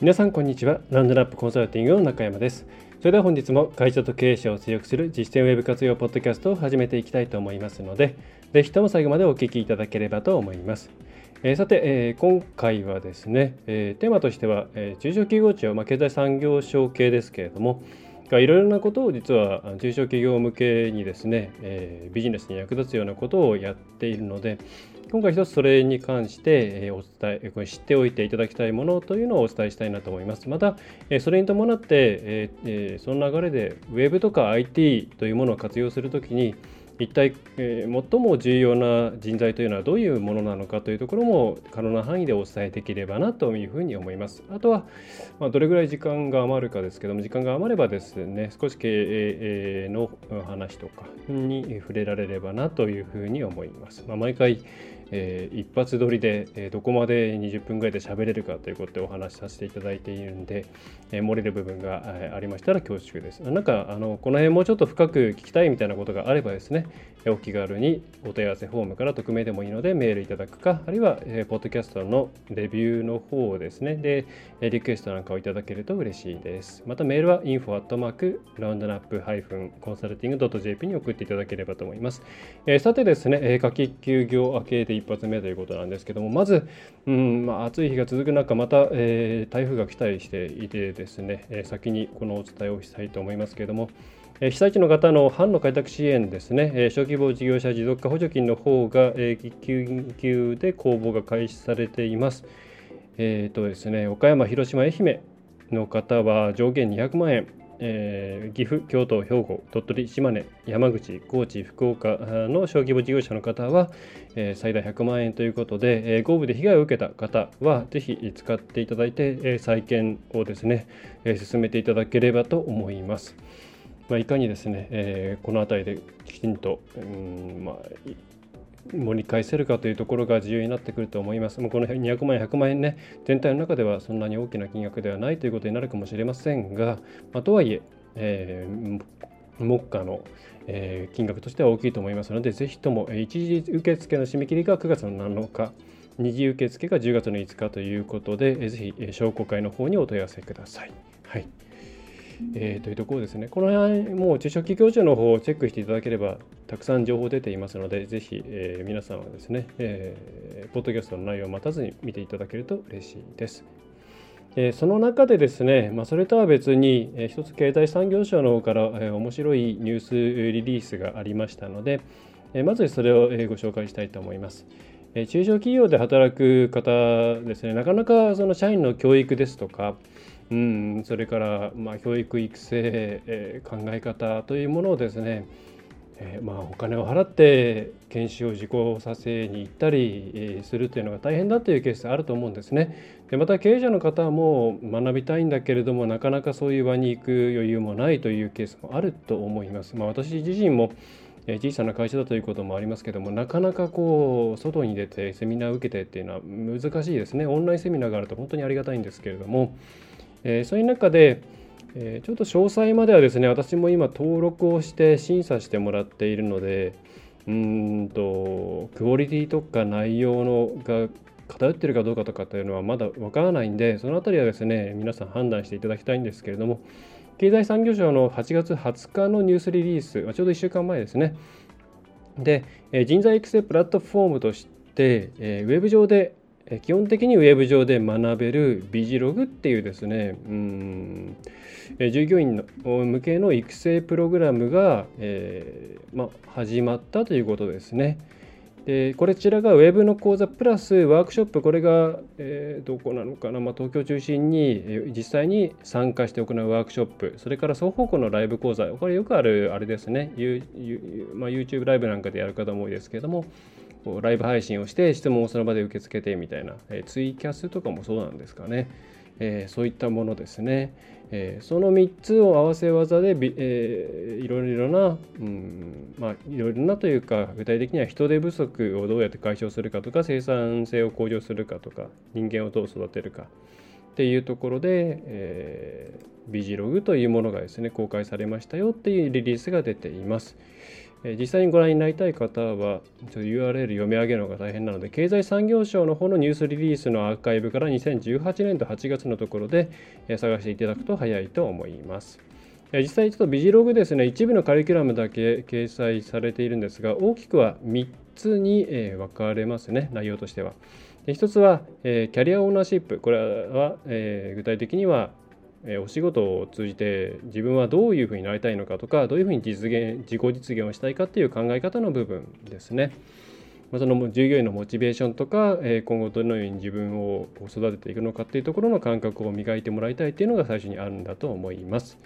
皆さんこんにちは。ランドラップコンサルティングの中山です。それでは本日も会社と経営者を強くする実践ウェブ活用ポッドキャストを始めていきたいと思いますのでぜひとも最後までお聞きいただければと思います。えー、さて、えー、今回はですね、えー、テーマとしては、え中小企業庁、まあ、経済産業省系ですけれどもいろいろなことを実は中小企業向けにですね、えビジネスに役立つようなことをやっているので、今回一つそれに関してお伝え、知っておいていただきたいものというのをお伝えしたいなと思います。また、それに伴って、その流れで Web とか IT というものを活用するときに、一体、えー、最も重要な人材というのはどういうものなのかというところも可能な範囲でお伝えできればなというふうに思います。あとは、まあ、どれぐらい時間が余るかですけども、時間が余ればですね、少し経営の話とかに触れられればなというふうに思います。まあ、毎回、えー、一発撮りで、えー、どこまで20分ぐらいで喋れるかということでお話しさせていただいているんで、えー、漏れる部分が、えありましたら恐縮です。なんかあのこの辺もうちょっと深く聞きたいみたいなことがあればですね、お気軽にお問い合わせフォームから匿名でもいいのでメールいただくか、あるいは、えー、ポッドキャストのレビューの方ですね、で、リクエストなんかをいただけると嬉しいです。またメールは info@ ラウンドナップ -consulting.jp に送っていただければと思います。えー、さてですね、えー、夏季休業明けで一発目ということなんですけども、まず、うんまあ、暑い日が続く中、また、えー、台風が来たりしていてですね、え先にこのお伝えをしたいと思いますけれども、被災地の方の販路開拓支援ですね、小規模事業者持続化補助金の方が緊急で公募が開始されています。えーとですね、岡山、広島、愛媛の方は上限200万円、えー、岐阜、京都、兵庫、鳥取、島根、山口、高知、福岡の小規模事業者の方は、えー、最大100万円ということで、えー、豪雨で被害を受けた方はぜひ使っていただいて、え再建をですね、え進めていただければと思います。まあ、いかにですね、えー、この辺りできちんと、うんまあ、盛り返せるかというところが重要になってくると思います。もうこの200万円、100万円ね、全体の中ではそんなに大きな金額ではないということになるかもしれませんが、まあ、とはいええー、目下の、金額としては大きいと思いますので、ぜひとも、一時受付の締め切りが9月の7日、二次受付が10月の5日ということで、ぜひ商工会の方にお問い合わせください。はいえー、というところですね。この辺、もう中小企業庁の方をチェックしていただければ、たくさん情報出ていますので、ぜひ、えー、皆さんはですね、えー、ポッドキャストの内容を待たずに見ていただけると嬉しいです。えー、その中でですね、まあ、それとは別に、えー、一つ経済産業省の方から、えー、面白いニュースリリースがありましたので、えー、まずそれを、え、ご紹介したいと思います。え、中小企業で働く方ですね、なかなかその社員の教育ですとか、うん、それからまあ教育育成、えー、考え方というものをですね、えー、まあお金を払って研修を受講させに行ったりするというのが大変だというケースあると思うんですね。でまた経営者の方も学びたいんだけれどもなかなかそういう場に行く余裕もないというケースもあると思います。まあ、私自身も小さな会社だということもありますけどもなかなかこう外に出てセミナーを受けてっていうのは難しいですねオンラインセミナーがあると本当にありがたいんですけれどもえ、そういう中で、え、ちょっと詳細まではですね私も今登録をして審査してもらっているのでうんとクオリティとか内容のが偏ってるかどうかとかっていうのはまだわからないんでその辺りはですね皆さん判断していただきたいんですけれども経済産業省の8月20日のニュースリリース、ちょうど1週間前ですね。で人材育成プラットフォームとして、ウェブ上で基本的にウェブ上で学べるビジログっていうですねうん従業員の向けの育成プログラムが、えー、ま、始まったということですね。でこちらがウェブの講座プラスワークショップこれが、えー、どこなのかな、まあ、東京中心に実際に参加して行うワークショップそれから双方向のライブ講座これよくあるあれですね、まあ、YouTube ライブなんかでやる方も多いですけれどもこうライブ配信をして質問をその場で受け付けてみたいな、えツイキャスとかもそうなんですかね。えー、そういったものですね。えー、その3つを合わせ技で、えー、いろいろな、うんまあ、いろいろなというか具体的には人手不足をどうやって解消するかとか生産性を向上するかとか人間をどう育てるかっていうところで、えー、ビジログというものがですね公開されましたよっていうリリースが出ています。実際にご覧になりたい方は、ちょ URL 読み上げるのが大変なので、経済産業省の方のニュースリリースのアーカイブから2018年度8月のところで探していただくと早いと思います。実際ちょっとビジログですね、一部のカリキュラムだけ掲載されているんですが、大きくは3つに分かれますね、内容としては。1つは、キャリアオーナーシップ。これは、具体的にはお仕事を通じて自分はどういうふうになりたいのかとかどういうふうに実現自己実現をしたいかっていう考え方の部分ですね。その従業員のモチベーションとか今後どのように自分を育てていくのかっていうところの感覚を磨いてもらいたいっていうのが最初にあるんだと思います。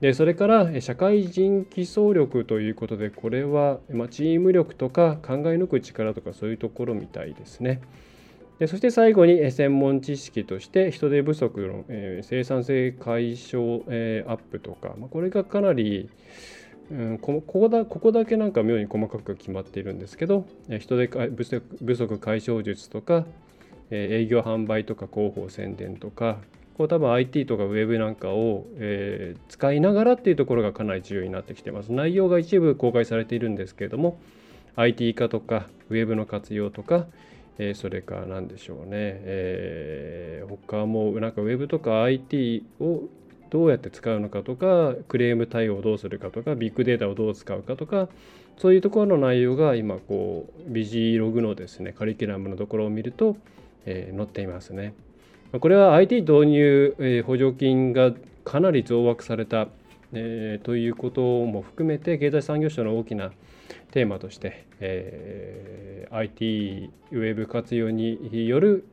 でそれから社会人基礎力ということでこれはチーム力とか考え抜く力とかそういうところみたいですね。でそして最後に専門知識として人手不足の、え、生産性解消、え、アップとか、ま、これがかなり、ここだここだけなんか妙に細かく決まっているんですけど人手不足解消術とか、営業販売とか広報宣伝とかこう多分 IT とか Web なんかを、え、使いながらっていうところがかなり重要になってきてます。内容が一部公開されているんですけれども IT 化とか Web の活用とかえー、それから何でしょうね、えー、他もなんかウェブとか IT をどうやって使うのかとかクレーム対応をどうするかとかビッグデータをどう使うかとかそういうところの内容が今こうビジログのですねカリキュラムのところを見ると、えー、載っていますね。これは IT 導入、えー、補助金がかなり増枠された、えー、ということも含めて経済産業省の大きなテーマとして、えー、IT ウェブ活用による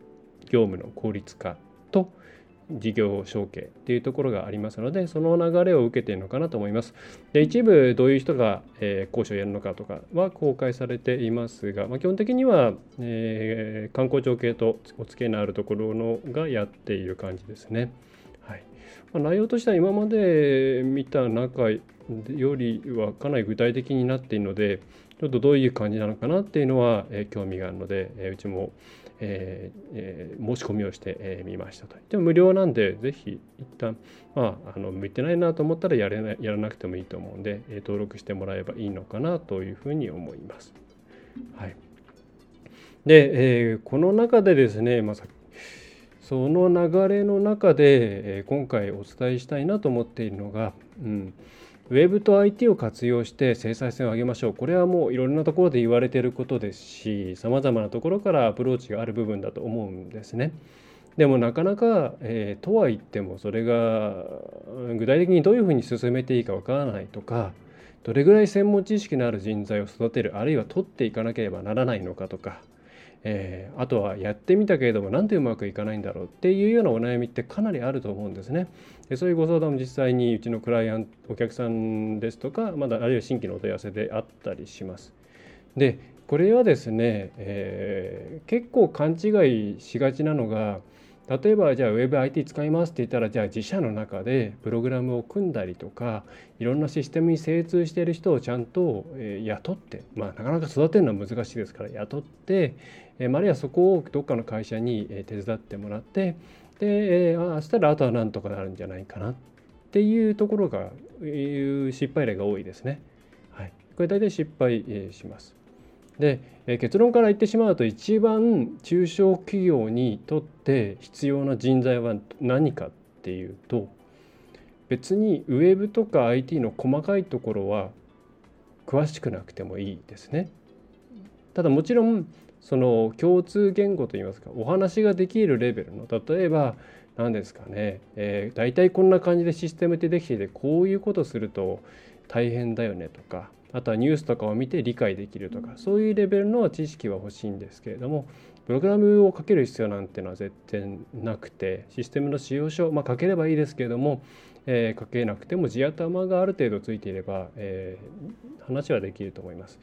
業務の効率化と事業承継っていうところがありますのでその流れを受けているのかなと思います。で一部どういう人が、えー、講師をやるのかとかは公開されていますが、まあ、基本的には、えー、観光庁系とお付き合いのあるところのがやっている感じですね。はいまあ、内容としては今まで見た中よりはかなり具体的になっているのでちょっとどういう感じなのかなっていうのは、えー、興味があるので、えー、うちも、えーえー、申し込みをしてみ、えー、ましたと。でも無料なんでぜひ一旦まああの向いてないなと思ったらやれなやらなくてもいいと思うんで、えー、登録してもらえばいいのかなというふうに思います。はい、で、えー、この中でですね、まあ、その流れの中で、今回お伝えしたいなと思っているのが、うんウェブと IT を活用して生産性を上げましょうこれはもういろんなところで言われていることですしさまざまなところからアプローチがある部分だと思うんですね。でもなかなか、えー、とは言ってもそれが具体的にどういうふうに進めていいかわからないとかどれぐらい専門知識のある人材を育てるあるいは取っていかなければならないのかとかえー、あとはやってみたけれどもなんでうまくいかないんだろうっていうようなお悩みってかなりあると思うんですね。でそういうご相談も実際にうちのクライアントお客さんですとかまだあるいは新規のお問い合わせであったりします。でこれはですね、えー、結構勘違いしがちなのが例えばじゃあ WebIT 使いますって言ったらじゃあ自社の中でプログラムを組んだりとかいろんなシステムに精通している人をちゃんと雇ってまあなかなか育てるのは難しいですから雇ってあるいはそこをどっかの会社に手伝ってもらってであしたらあとはなんとかなるんじゃないかなっていうところがいう失敗例が多いですね。はい、これ大体失敗します。で結論から言ってしまうと一番中小企業にとって必要な人材は何かっていうと別にウェブとか IT の細かいところは詳しくなくてもいいですね。ただもちろんその共通言語といいますかお話ができるレベルの例えば何ですかね、えー、大体こんな感じでシステムってできていてこういうことすると大変だよねとかあとはニュースとかを見て理解できるとかそういうレベルの知識は欲しいんですけれどもプログラムをかける必要なんてのは絶対なくてシステムの使用書まあ書ければいいですけれども、えー、書けなくても地頭がある程度ついていれば、えー、話はできると思います。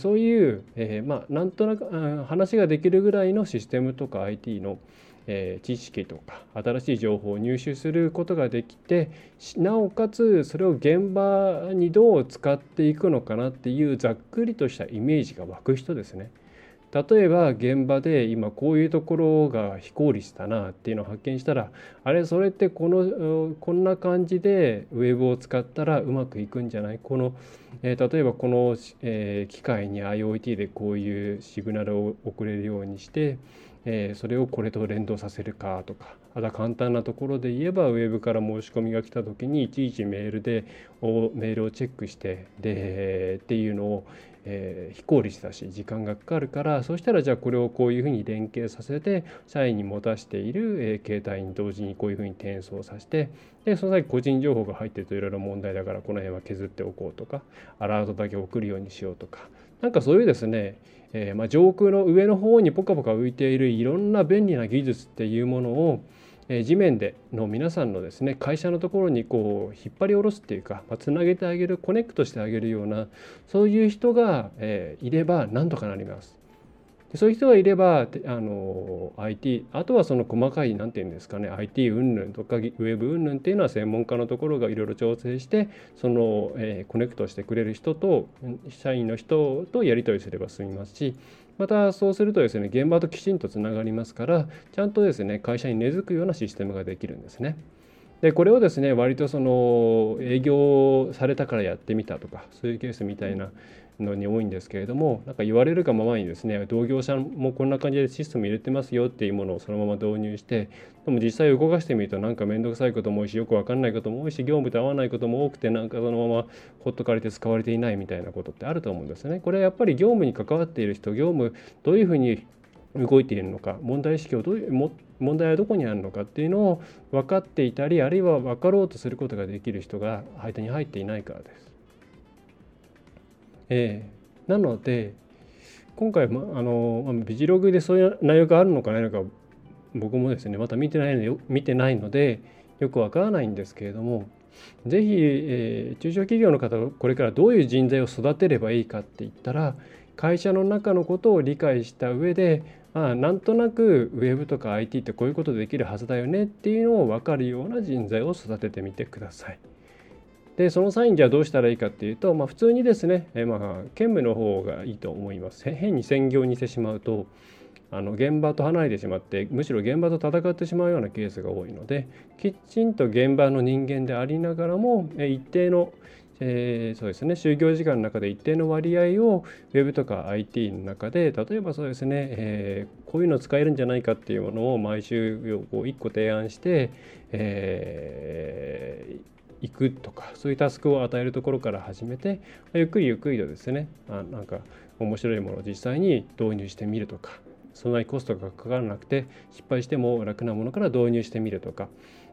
そういう、えー、まあなんとなく話ができるぐらいのシステムとか IT のえ知識とか新しい情報を入手することができてなおかつそれを現場にどう使っていくのかなっていうざっくりとしたイメージが湧く人ですね。例えば現場で今こういうところが非効率だなっていうのを発見したらあれそれってこのこんな感じでウェブを使ったらうまくいくんじゃない？この、えー、例えばこの、えー、機械に IoT でこういうシグナルを送れるようにしてえー、それをこれと連動させるかとかあとは簡単なところで言えばウェブから申し込みが来た時にいちいちメールでメールをチェックしてでっていうのを、えー、非効率だし時間がかかるからそしたらじゃあこれをこういうふうに連携させて社員に持たしている、えー、携帯に同時にこういうふうに転送させてでその際個人情報が入ってるといろいろ問題だからこの辺は削っておこうとかアラートだけ送るようにしようとかなんかそういうですねえー、ま、上空の上の方にポカポカ浮いているいろんな便利な技術っていうものを、えー、地面での皆さんのですね会社のところにこう引っ張り下ろすっていうか、まあ、つなげてあげるコネクトしてあげるようなそういう人が、え、いればなんとかなります。そういう人がいればあの IT あとはその細かい何て言うんですかね IT 云々とかウェブ云々っていうのは専門家のところがいろいろ調整してその、えー、コネクトしてくれる人と社員の人とやり取りすれば済みますしまたそうするとですね現場ときちんとつながりますからちゃんとですね会社に根付くようなシステムができるんですね。でこれをですね割とその営業されたからやってみたとかそういうケースみたいなのに多いんですけれどもなんか言われるがままにですね同業者もこんな感じでシステム入れてますよっていうものをそのまま導入してでも実際動かしてみるとなんか面倒くさいことも多いしよく分かんないことも多いし業務と合わないことも多くてなんかそのままほっとかれて使われていないみたいなことってあると思うんですね。これはやっぱり業務に関わっている人業務どういうふうに動いているのか問題意識をどういう問題はどこにあるのかっていうのを分かっていたりあるいは分かろうとすることができる人が間に入っていないからです。えー、なので今回、ま、あのビジログでそういう内容があるのかないのか僕もですねまた見てないので見てないのでよくわからないんですけれども是非、えー、中小企業の方これからどういう人材を育てればいいかって言ったら会社の中のことを理解した上であなんとなくウェブとか IT ってこういうことできるはずだよねっていうのを分かるような人材を育ててみてください。でその際にじゃあどうしたらいいかっていうと、まあ、普通にですね、えまあ、兼務の方がいいと思います。変に専業にしてしまうとあの現場と離れてしまってむしろ現場と戦ってしまうようなケースが多いのできちんと現場の人間でありながらも一定の、えー、そうですね就業時間の中で一定の割合を Web とか IT の中で例えばそうですね、えー、こういうの使えるんじゃないかっていうものを毎週1個提案して、えー行くとかそういうタスクを与えるところから始めてゆっくりゆっくりとですねあなんか面白いものを実際に導入してみるとかそんなにコストがかからなくて失敗しても楽なものから導入してみるとか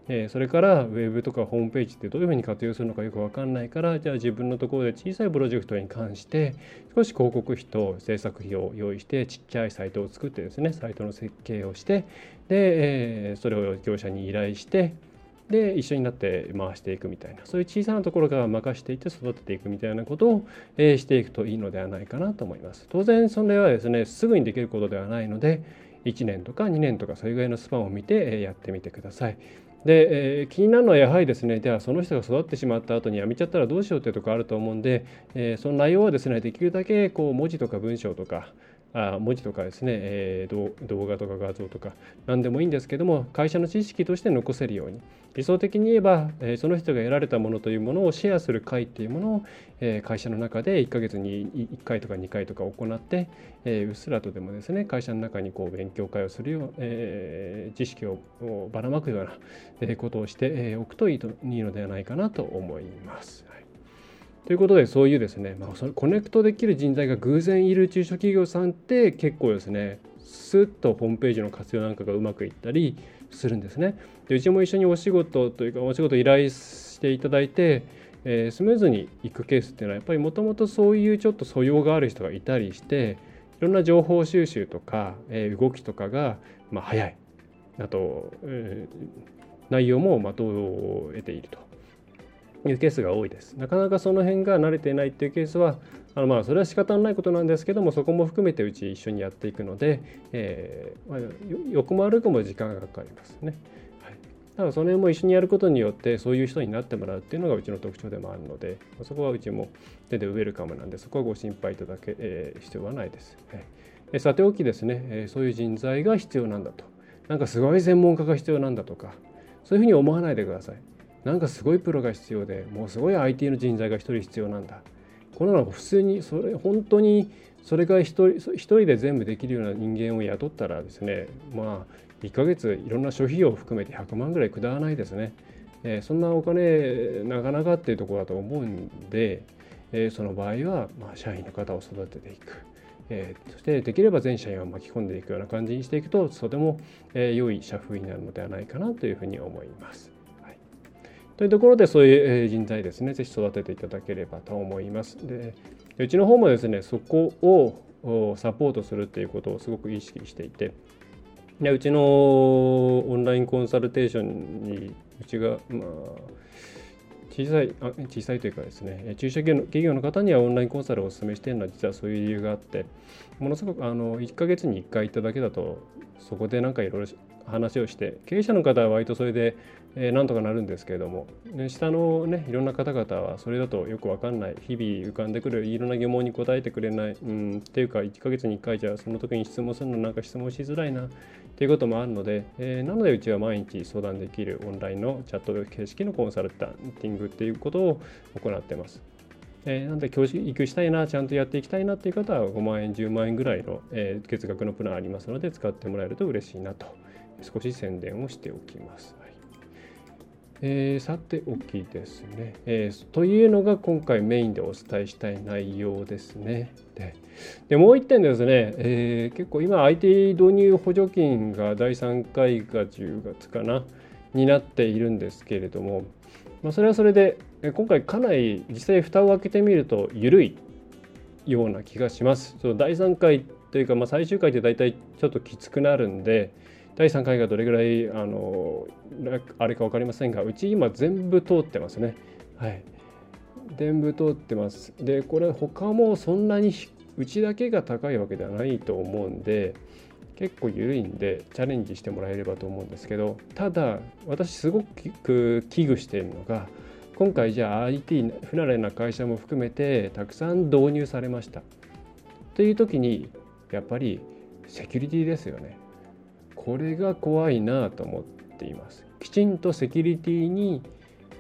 えそれからウェブとかホームページってどういうふうに活用するのかよく分かんないからじゃあ自分のところで小さいプロジェクトに関して少し広告費と制作費を用意してちっちゃいサイトを作ってですねサイトの設計をしてで、えそれを業者に依頼してで一緒になって回していくみたいなそういう小さなところから任していって育てていくみたいなことを、えしていくといいのではないかなと思います。当然それはですねすぐにできることではないので1年とか2年とかそれぐらいのスパンを見てやってみてください。で、えー、気になるのはやはりですねではその人が育ってしまった後に辞めちゃったらどうしようっていうところあると思うんで、えー、その内容はですねできるだけこう文字とか文章とかあ文字とかですね、えー、動画とか画像とか何でもいいんですけども会社の知識として残せるように理想的に言えば、えー、その人が得られたものというものをシェアする会っていうものを、えー、会社の中で1ヶ月に1回とか2回とか行って、えー、うっすらとでもですね会社の中にこう勉強会をするよう、えー、知識をばらまくようなことをしておくといいといいのではないかなと思います。ということでそういうですね、まあ、そのコネクトできる人材が偶然いる中小企業さんって結構ですねスッとホームページの活用なんかがうまくいったりするんですね。でうちも一緒にお仕事というかお仕事依頼していただいて、えー、スムーズにいくケースっていうのはやっぱりもともとそういうちょっと素養がある人がいたりしていろんな情報収集とか、えー、動きとかが、まあ、早いあと、えー、内容も的を得ていると。いうケースが多いです。なかなかその辺が慣れていないっていうケースはあのまあそれは仕方のないことなんですけどもそこも含めてうち一緒にやっていくので、えーまあ、横も歩くも時間がかかりますね。はい、だからその辺も一緒にやることによってそういう人になってもらうっていうのがうちの特徴でもあるのでそこはうちも手でウェルカムなんでそこはご心配いただけ、えー、必要はないです。はいえさておきですね、えー、そういう人材が必要なんだとなんかすごい専門家が必要なんだとかそういうふうに思わないでください。なんかすごいプロが必要でもうすごい IT の人材が1人必要なんだこのの普通にそれ本当にそれが一人一人で全部できるような人間を雇ったらですねまあ1ヶ月いろんな諸費用を含めて100万ぐらいくだらないですね、えー、そんなお金なかなかっていうところだと思うんで、えー、その場合は、まあ、社員の方を育てていく。えー、そしてできれば全社員を巻き込んでいくような感じにしていくととても、えー、良い社風になるのではないかなというふうに思います。というところでそういう人材ですね、ぜひ育てていただければと思います。でうちの方もですね、そこをサポートするっていうことをすごく意識していて、でうちのオンラインコンサルテーションにうちが、まあ、小さいあ小さいというかですね中小企業の方にはオンラインコンサルをお勧めしているのは実はそういう理由があってものすごくあの1ヶ月に1回行っただけだとそこでなんかいろいろ話をして経営者の方は割とそれで、えー、なんとかなるんですけれども、ね、下のねいろんな方々はそれだとよく分かんない。日々浮かんでくるいろんな疑問に答えてくれない、うん、っていうか1ヶ月に1回じゃその時に質問するのなんか質問しづらいな。っていうこともあるので、えー、なのでうちは毎日相談できるオンラインのチャット形式のコンサルタンティングっていうことを行ってます。えー、なんで教育したいなちゃんとやっていきたいなっていう方は5万円10万円ぐらいの、えー、月額のプランありますので使ってもらえると嬉しいなと。少し宣伝をしておきます。えー、さておきですね、えー、というのが今回メインでお伝えしたい内容ですね。でもう一点ですね、えー、結構今 IT 導入補助金が第3回が10月かなになっているんですけれども、まあ、それはそれで今回かなり実際蓋を開けてみると緩いような気がします。その第3回というか、まあ、最終回って大体ちょっときつくなるんで、第3回がどれぐらいあのあれか分かりませんがうち今全部通ってますね。はい。全部通ってます。でこれ他もそんなにうちだけが高いわけではないと思うんで結構緩いんでチャレンジしてもらえればと思うんですけどただ私すごく危惧しているのが今回じゃあ IT 不慣れな会社も含めてたくさん導入されました。という時にやっぱりセキュリティですよね。これが怖いなと思っています。きちんとセキュリティに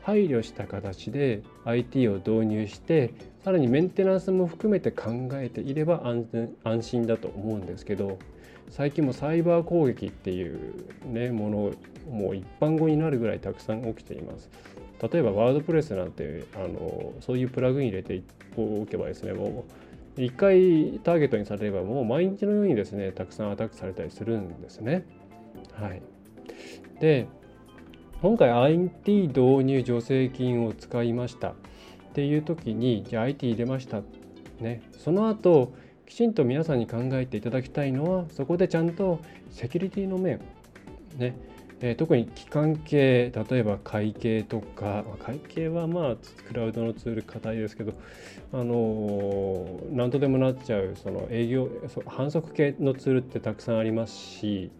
配慮した形で IT を導入してさらにメンテナンスも含めて考えていれば安全安心だと思うんですけど最近もサイバー攻撃っていう、ね、ものもう一般語になるぐらいたくさん起きています。例えばワードプレスなんてあのそういうプラグイン入れておけばですねもう1回ターゲットにされればもう毎日のようにですねたくさんアタックされたりするんですね。はい、で今回 IT 導入助成金を使いましたっていう時にじゃあ IT 入れましたねその後きちんと皆さんに考えていただきたいのはそこでちゃんとセキュリティの面ねえ、特に機関系例えば会計とか会計はまあクラウドのツール硬いですけどあの何とでもなっちゃうその営業反則系のツールってたくさんありますし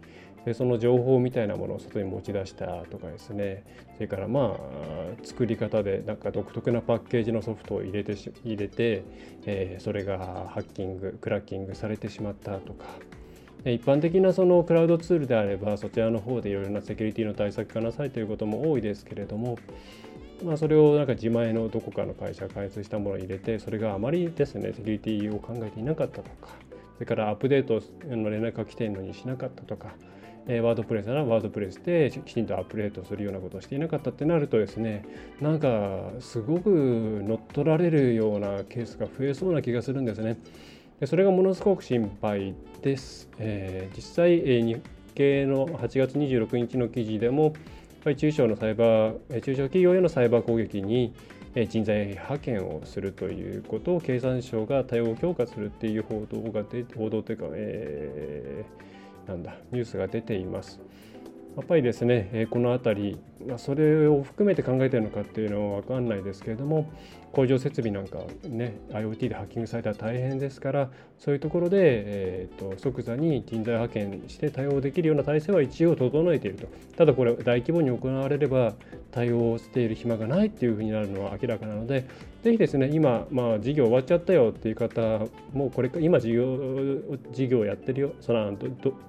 でその情報みたいなものを外に持ち出したとかですね。それからまあ作り方でなんか独特なパッケージのソフトを入れて入れて、えー、それがハッキングクラッキングされてしまったとか。一般的なそのクラウドツールであればそちらの方でいろいろなセキュリティの対策がなさいということも多いですけれども、まあ、それをなんか自前のどこかの会社が開発したものを入れてそれがあまりですねセキュリティを考えていなかったとかそれからアップデートの連絡が来ているのにしなかったとかワードプレスならワードプレスできちんとアップデートするようなことをしていなかったってなるとですねなんかすごく乗っ取られるようなケースが増えそうな気がするんですね。でそれがものすごく心配です。えー、実際、えー、日経の8月26日の記事でも、中小のサイバー、中小企業へのサイバー攻撃に人材派遣をするということを経産省が対応を強化するっていう報道が出報道というか、えー、なんだニュースが出ています。やっぱりですねこの辺りまそれを含めて考えてるのかっていうのは分かんないですけれども工場設備なんかね IoT でハッキングされたら大変ですからそういうところで、えーと、即座に人材派遣して対応できるような体制は一応整えていると。ただこれ大規模に行われれば対応している暇がないっていうふうになるのは明らかなのでぜひですね今、まあ、事業終わっちゃったよっていう方もこれ今事業事業やってるよその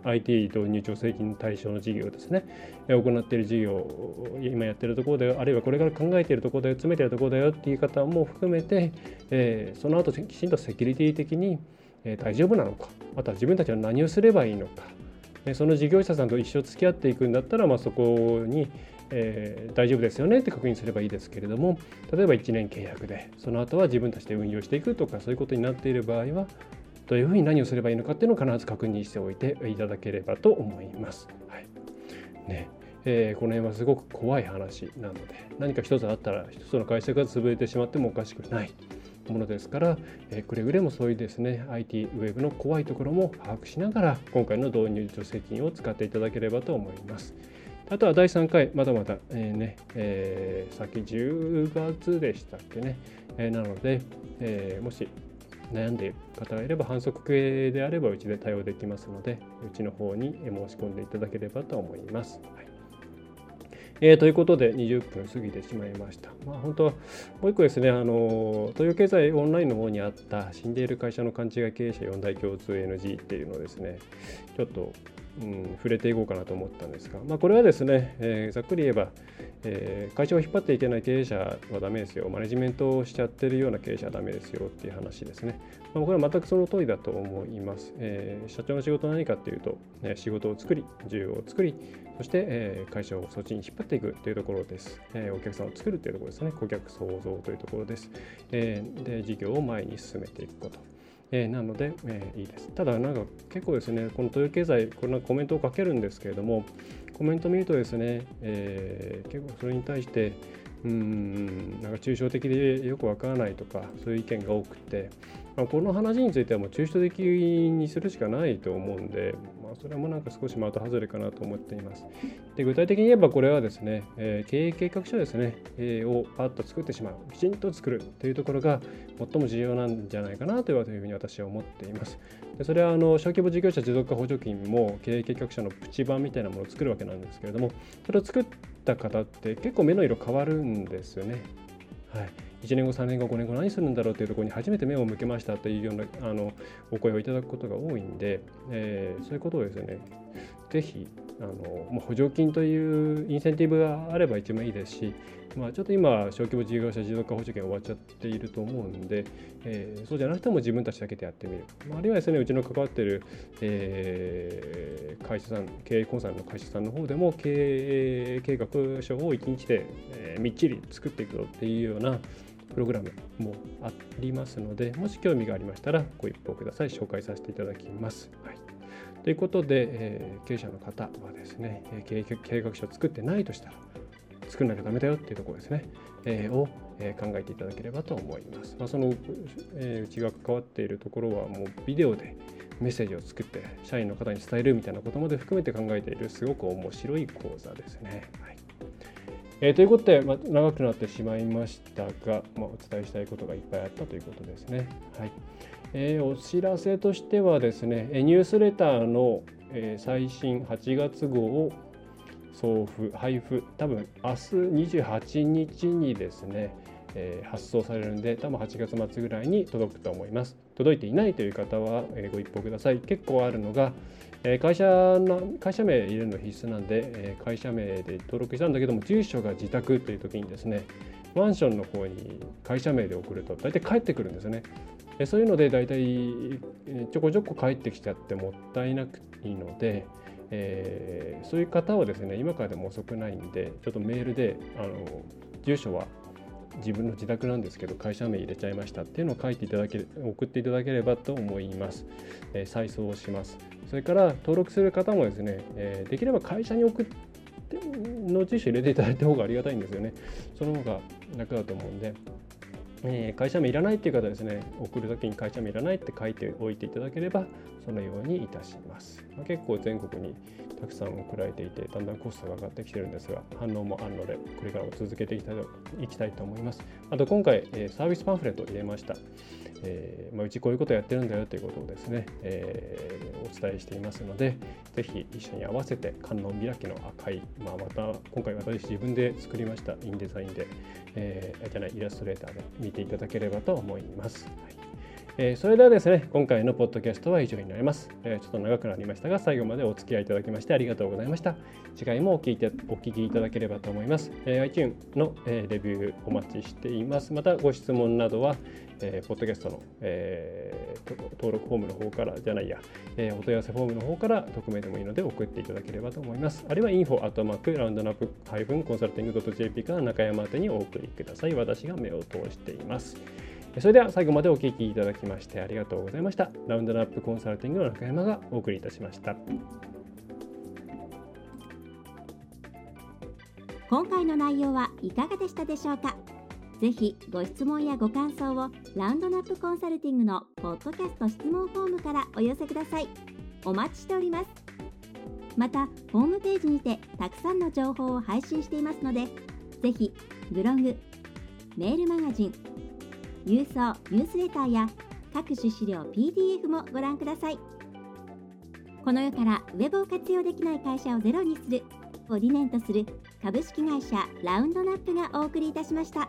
IT 導入助成金対象の事業ですね。行っている事業今やってるところであるいはこれから考えているところで詰めているところだよっていう方も含めて、えー、その後きちんとセキュリティ的に、えー、大丈夫なのかまた自分たちは何をすればいいのか、えその事業者さんと一生付き合っていくんだったら、まあ、そこに、えー、大丈夫ですよねって確認すればいいですけれども例えば1年契約でその後は自分たちで運用していくとかそういうことになっている場合はどういうふうに何をすればいいのかっていうのを必ず確認しておいていただければと思います。はいねえー、この辺はすごく怖い話なので何か一つあったら一つの会社が潰れてしまってもおかしくないものですから、えー、くれぐれもそういうですね IT ウェブの怖いところも把握しながら今回の導入助成金を使っていただければと思います。あとは第3回、まだまだ、えーねえー、先10月でしたっけね、えー、なので、えー、もし悩んでいる方がいれば反則系であればうちで対応できますのでうちの方に申し込んでいただければと思います。はいえー、ということで20分過ぎてしまいました。まあ、本当はもう一個ですね、あの東洋経済オンラインの方にあった死んでいる会社の勘違い経営者4大共通 NG っていうのをですね、ちょっとうん、触れていこうかなと思ったんですが、まあ、これはですね、えー、ざっくり言えば、えー、会社を引っ張っていけない経営者はダメですよ、マネジメントをしちゃってるような経営者はダメですよっていう話ですね。まあ、これは全くその通りだと思います。えー、社長の仕事は何かっていうと、え仕事を作り、需要を作り、そして、え会社をそっちに引っ張っていくというところです。えお客さんを作るというところですね。顧客創造というところです。えで、事業を前に進めていくこと。えー、なので、えー、いいです。ただ、なんか結構ですね、この東洋経済、こんなコメントをかけるんですけれども、コメント見るとですね、えー、結構それに対して、うんなんか抽象的でよくわからないとかそういう意見が多くて、まあ、この話についてはもう抽象的にするしかないと思うんで、まあ、それもなんか少し的外れかなと思っています。で具体的に言えばこれはですね、えー、経営計画書ですね、えー、をパッと作ってしまう、きちんと作るというところが最も重要なんじゃないかなというふうに私は思っています。でそれはあの小規模事業者持続化補助金も経営計画書のプチ版みたいなものを作るわけなんですけれども、それを作った方って結構目の色変わるんですよね。はい、1年後、3年後、5年後何するんだろうというところに初めて目を向けましたというようなあのお声をいただくことが多いんで、えー、そういうことをですね、ぜひあの、まあ、補助金というインセンティブがあれば一番いいですし、まあ、ちょっと今、小規模事業者持続化補助金終わっちゃっていると思うんで、えー、そうじゃなくても自分たちだけでやってみる。まあ、あるいはですね、うちの関わってる、えー、会社さん、経営コンサルの会社さんの方でも、経営計画書を1日で、えー、みっちり作っていくぞっていうような、プログラムもありますので、もし興味がありましたらご一報ください。紹介させていただきます。はいということで、えー、経営者の方はですね、経営計画書を作ってないとしたら、作らなきゃダメだよっていうところですね、えー、を、えー、考えていただければと思います。まあ、その、えー、うちが関わっているところはもうビデオでメッセージを作って社員の方に伝えるみたいなことまで含めて考えているすごく面白い講座ですね。はいえー、ということで、まあ、長くなってしまいましたが、まあ、お伝えしたいことがいっぱいあったということですね。はいえー、お知らせとしてはですね、ニュースレターの、えー、最新8月号を送付、配布、多分明日28日にですね、えー、発送されるんで、多分8月末ぐらいに届くと思います。届いていないという方は、えー、ご一報ください。結構あるのが、えー、会社の会社名入れるの必須なんで、えー、会社名で登録したんだけども、住所が自宅という時にですね、マンションの方に会社名で送ると大体帰ってくるんですよね。そういうので大体ちょこちょこ帰ってきちゃってもったいなくいいので、えー、そういう方はですね今からでも遅くないんでちょっとメールであの住所は自分の自宅なんですけど会社名入れちゃいましたっていうのを書いていただけ送っていただければと思います、えー、再送をします。それから登録する方もですね、えー、できれば会社に送っての住所入れていただいた方がありがたいんですよね。その方が楽だと思うんで。えー、会社名いらないっていう方はですね送る時に会社名いらないって書いておいていただければそのようにいたします、まあ、結構全国にたくさん送られていてだんだんコストが上がってきてるんですが反応もあるのでこれからも続けていきたいといきたいと思います。あと今回、え、サービスパンフレットを入れました。えーまあ、うちこういうことやってるんだよということをですね、えー、お伝えしていますので、ぜひ一緒に合わせて観音開きの赤い、まあ、また今回私自分で作りましたインデザインで、えー、じゃないイラストレーターで見ていただければと思います。はいえー、それではですね、今回のポッドキャストは以上になります、えー、ちょっと長くなりましたが、最後までお付き合いいただきましてありがとうございました。次回もお聞いてお聞きいただければと思います。えー、iTunes の、えー、レビューお待ちしています。またご質問などは、えー、ポッドキャストの、えー、登録フォームの方からじゃないや、えー、お問い合わせフォームの方から匿名でもいいので送っていただければと思います。あるいは info アットマークラウンドナップハイフンコンサルティング .jp から中山宛にお送りください。私が目を通しています。それでは最後までお聞きいただきましてありがとうございました。ラウンドナップコンサルティングの中山がお送りいたしました。今回の内容はいかがでしたでしょうか？ぜひご質問やご感想をラウンドナップコンサルティングのポッドキャスト質問フォームからお寄せください。お待ちしております。また、ホームページにてたくさんの情報を配信していますので、ぜひブログ、メールマガジン、郵送ニュースレターや各種資料 PDF もご覧くださいこの世からウェブを活用できない会社をゼロにするを理念とする株式会社ラウンドナップがお送りいたしました。